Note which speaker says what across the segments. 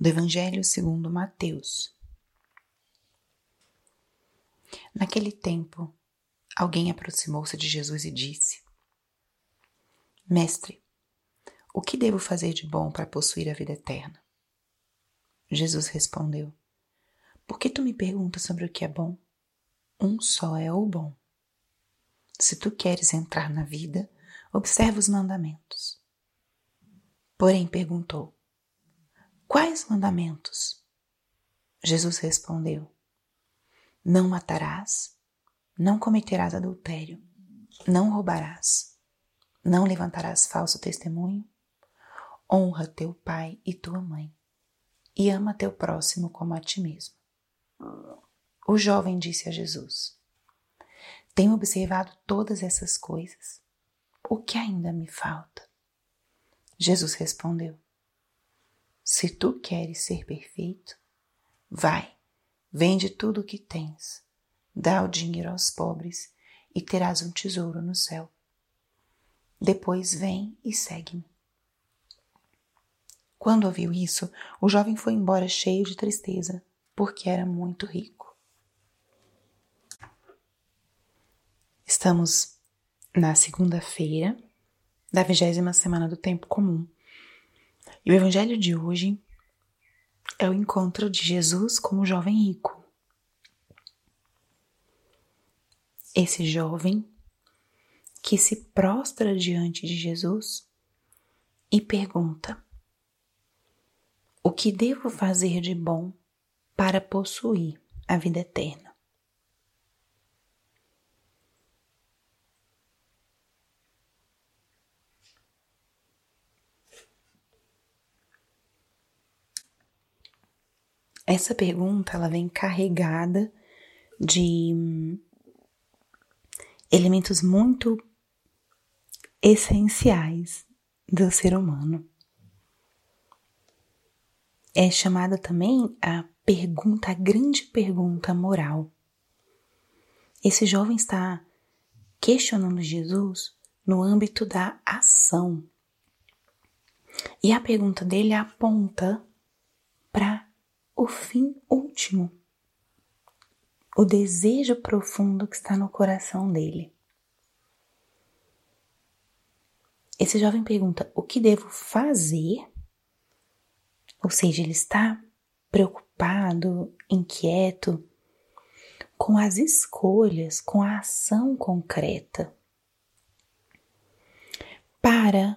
Speaker 1: do Evangelho segundo Mateus. Naquele tempo, alguém aproximou-se de Jesus e disse: Mestre, o que devo fazer de bom para possuir a vida eterna? Jesus respondeu: Por que tu me perguntas sobre o que é bom? Um só é o bom. Se tu queres entrar na vida, observa os mandamentos. Porém perguntou: Quais mandamentos? Jesus respondeu: Não matarás, não cometerás adultério, não roubarás, não levantarás falso testemunho, honra teu pai e tua mãe, e ama teu próximo como a ti mesmo. O jovem disse a Jesus: Tenho observado todas essas coisas. O que ainda me falta? Jesus respondeu: se tu queres ser perfeito, vai, vende tudo o que tens, dá o dinheiro aos pobres e terás um tesouro no céu. Depois vem e segue-me. Quando ouviu isso, o jovem foi embora cheio de tristeza, porque era muito rico. Estamos na segunda-feira da vigésima semana do tempo comum. E o evangelho de hoje é o encontro de Jesus com o jovem rico. Esse jovem que se prostra diante de Jesus e pergunta: O que devo fazer de bom para possuir a vida eterna? Essa pergunta ela vem carregada de elementos muito essenciais do ser humano. É chamada também a pergunta, a grande pergunta moral. Esse jovem está questionando Jesus no âmbito da ação. E a pergunta dele aponta o fim último, o desejo profundo que está no coração dele. Esse jovem pergunta: o que devo fazer? Ou seja, ele está preocupado, inquieto com as escolhas, com a ação concreta para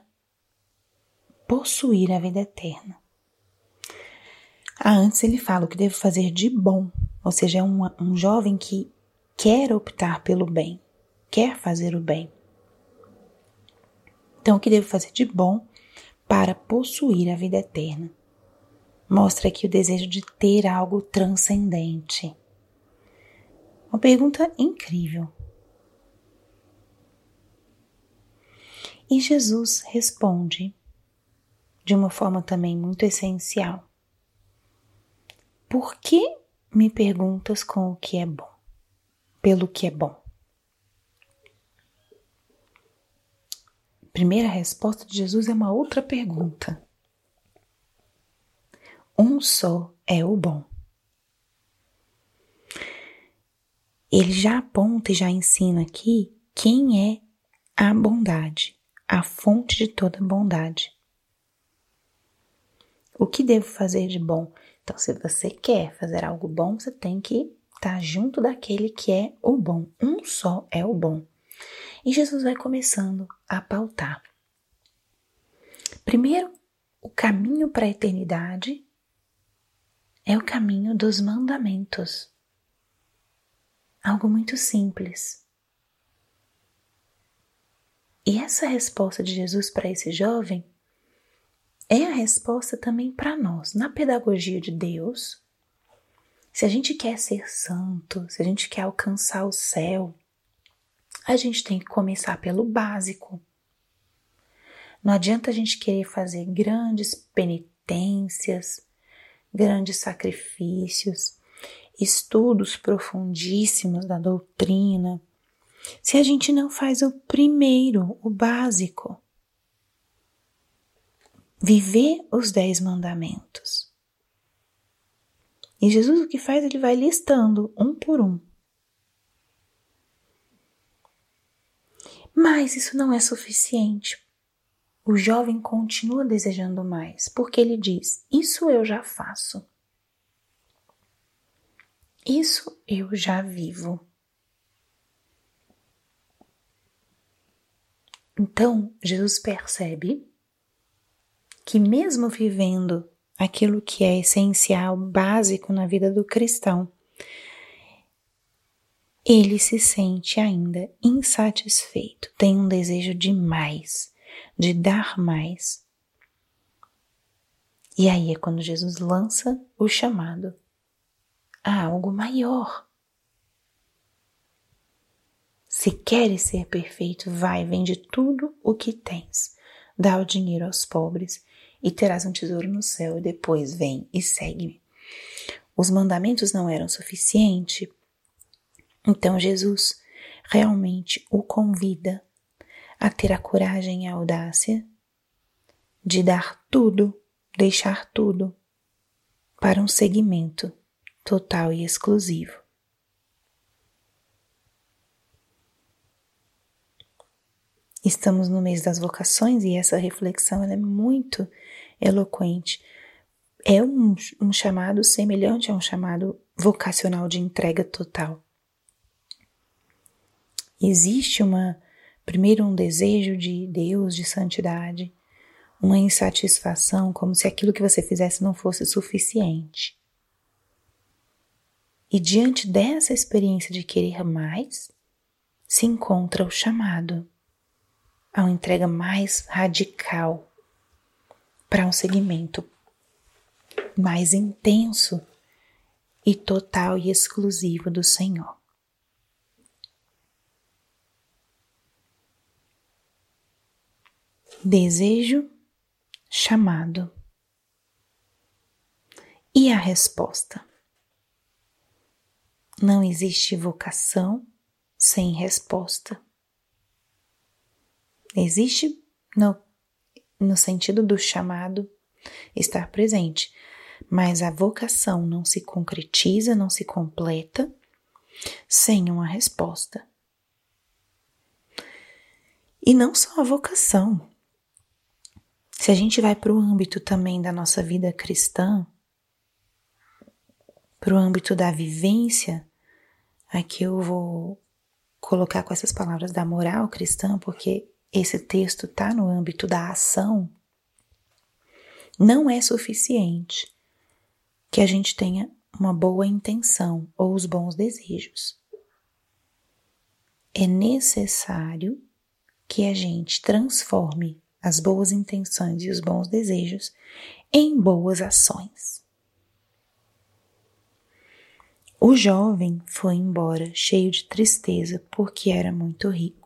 Speaker 1: possuir a vida eterna. Ah, antes ele fala o que devo fazer de bom, ou seja, é um, um jovem que quer optar pelo bem, quer fazer o bem. Então, o que devo fazer de bom para possuir a vida eterna? Mostra aqui o desejo de ter algo transcendente. Uma pergunta incrível. E Jesus responde de uma forma também muito essencial. Por que me perguntas com o que é bom? Pelo que é bom? Primeira resposta de Jesus é uma outra pergunta. Um só é o bom. Ele já aponta e já ensina aqui quem é a bondade, a fonte de toda bondade. O que devo fazer de bom? Então, se você quer fazer algo bom, você tem que estar junto daquele que é o bom. Um só é o bom. E Jesus vai começando a pautar. Primeiro, o caminho para a eternidade é o caminho dos mandamentos. Algo muito simples. E essa resposta de Jesus para esse jovem é a resposta também para nós. Na pedagogia de Deus, se a gente quer ser santo, se a gente quer alcançar o céu, a gente tem que começar pelo básico. Não adianta a gente querer fazer grandes penitências, grandes sacrifícios, estudos profundíssimos da doutrina, se a gente não faz o primeiro, o básico viver os dez mandamentos. E Jesus o que faz? Ele vai listando um por um. Mas isso não é suficiente. O jovem continua desejando mais, porque ele diz: Isso eu já faço. Isso eu já vivo. Então, Jesus percebe que, mesmo vivendo aquilo que é essencial, básico na vida do cristão, ele se sente ainda insatisfeito, tem um desejo de mais, de dar mais. E aí é quando Jesus lança o chamado a algo maior. Se queres ser perfeito, vai, vende tudo o que tens, dá o dinheiro aos pobres e terás um tesouro no céu, e depois vem e segue-me. Os mandamentos não eram suficientes, então Jesus realmente o convida a ter a coragem e a audácia de dar tudo, deixar tudo para um segmento total e exclusivo. Estamos no mês das vocações e essa reflexão é muito eloquente. É um, um chamado semelhante a um chamado vocacional de entrega total. Existe uma, primeiro, um desejo de Deus, de santidade, uma insatisfação, como se aquilo que você fizesse não fosse suficiente. E diante dessa experiência de querer mais, se encontra o chamado a uma entrega mais radical para um segmento mais intenso e total e exclusivo do Senhor. Desejo, chamado. E a resposta? Não existe vocação sem resposta. Existe no, no sentido do chamado estar presente, mas a vocação não se concretiza, não se completa sem uma resposta. E não só a vocação. Se a gente vai para o âmbito também da nossa vida cristã, para o âmbito da vivência, aqui eu vou colocar com essas palavras da moral cristã, porque esse texto está no âmbito da ação, não é suficiente que a gente tenha uma boa intenção ou os bons desejos. É necessário que a gente transforme as boas intenções e os bons desejos em boas ações. O jovem foi embora cheio de tristeza porque era muito rico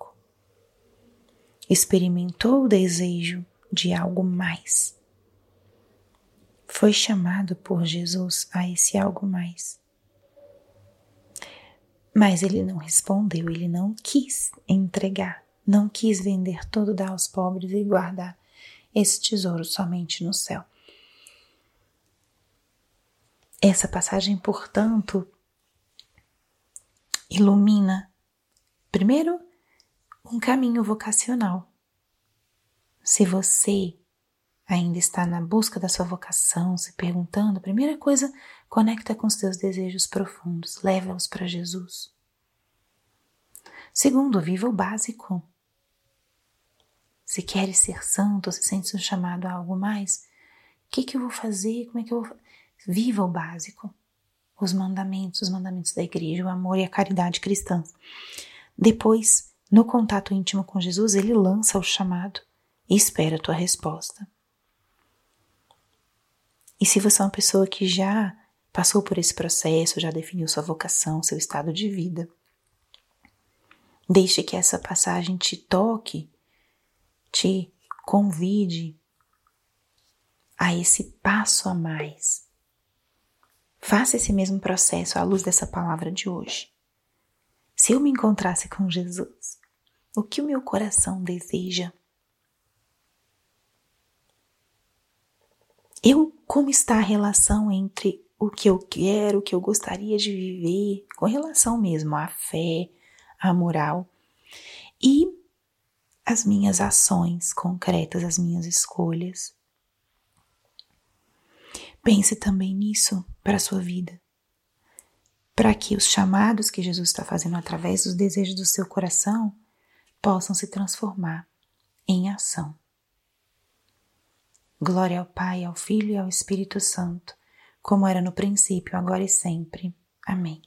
Speaker 1: experimentou o desejo de algo mais. Foi chamado por Jesus a esse algo mais. Mas ele não respondeu, ele não quis entregar, não quis vender tudo, dar aos pobres e guardar esse tesouro somente no céu. Essa passagem, portanto, ilumina, primeiro, um caminho vocacional. Se você ainda está na busca da sua vocação, se perguntando, primeira coisa, conecta com os teus desejos profundos, leva-os para Jesus. Segundo, viva o básico. Se queres ser santo, se sentes um chamado a algo mais, o que, que eu vou fazer? Como é que eu vou. Viva o básico. Os mandamentos, os mandamentos da igreja, o amor e a caridade cristãs. Depois, no contato íntimo com Jesus, ele lança o chamado e espera a tua resposta. E se você é uma pessoa que já passou por esse processo, já definiu sua vocação, seu estado de vida, deixe que essa passagem te toque, te convide a esse passo a mais. Faça esse mesmo processo à luz dessa palavra de hoje. Se eu me encontrasse com Jesus, o que o meu coração deseja? Eu, como está a relação entre o que eu quero, o que eu gostaria de viver, com relação mesmo à fé, à moral e as minhas ações concretas, as minhas escolhas. Pense também nisso para a sua vida, para que os chamados que Jesus está fazendo através dos desejos do seu coração possam se transformar em ação. Glória ao Pai, ao Filho e ao Espírito Santo, como era no princípio, agora e sempre. Amém.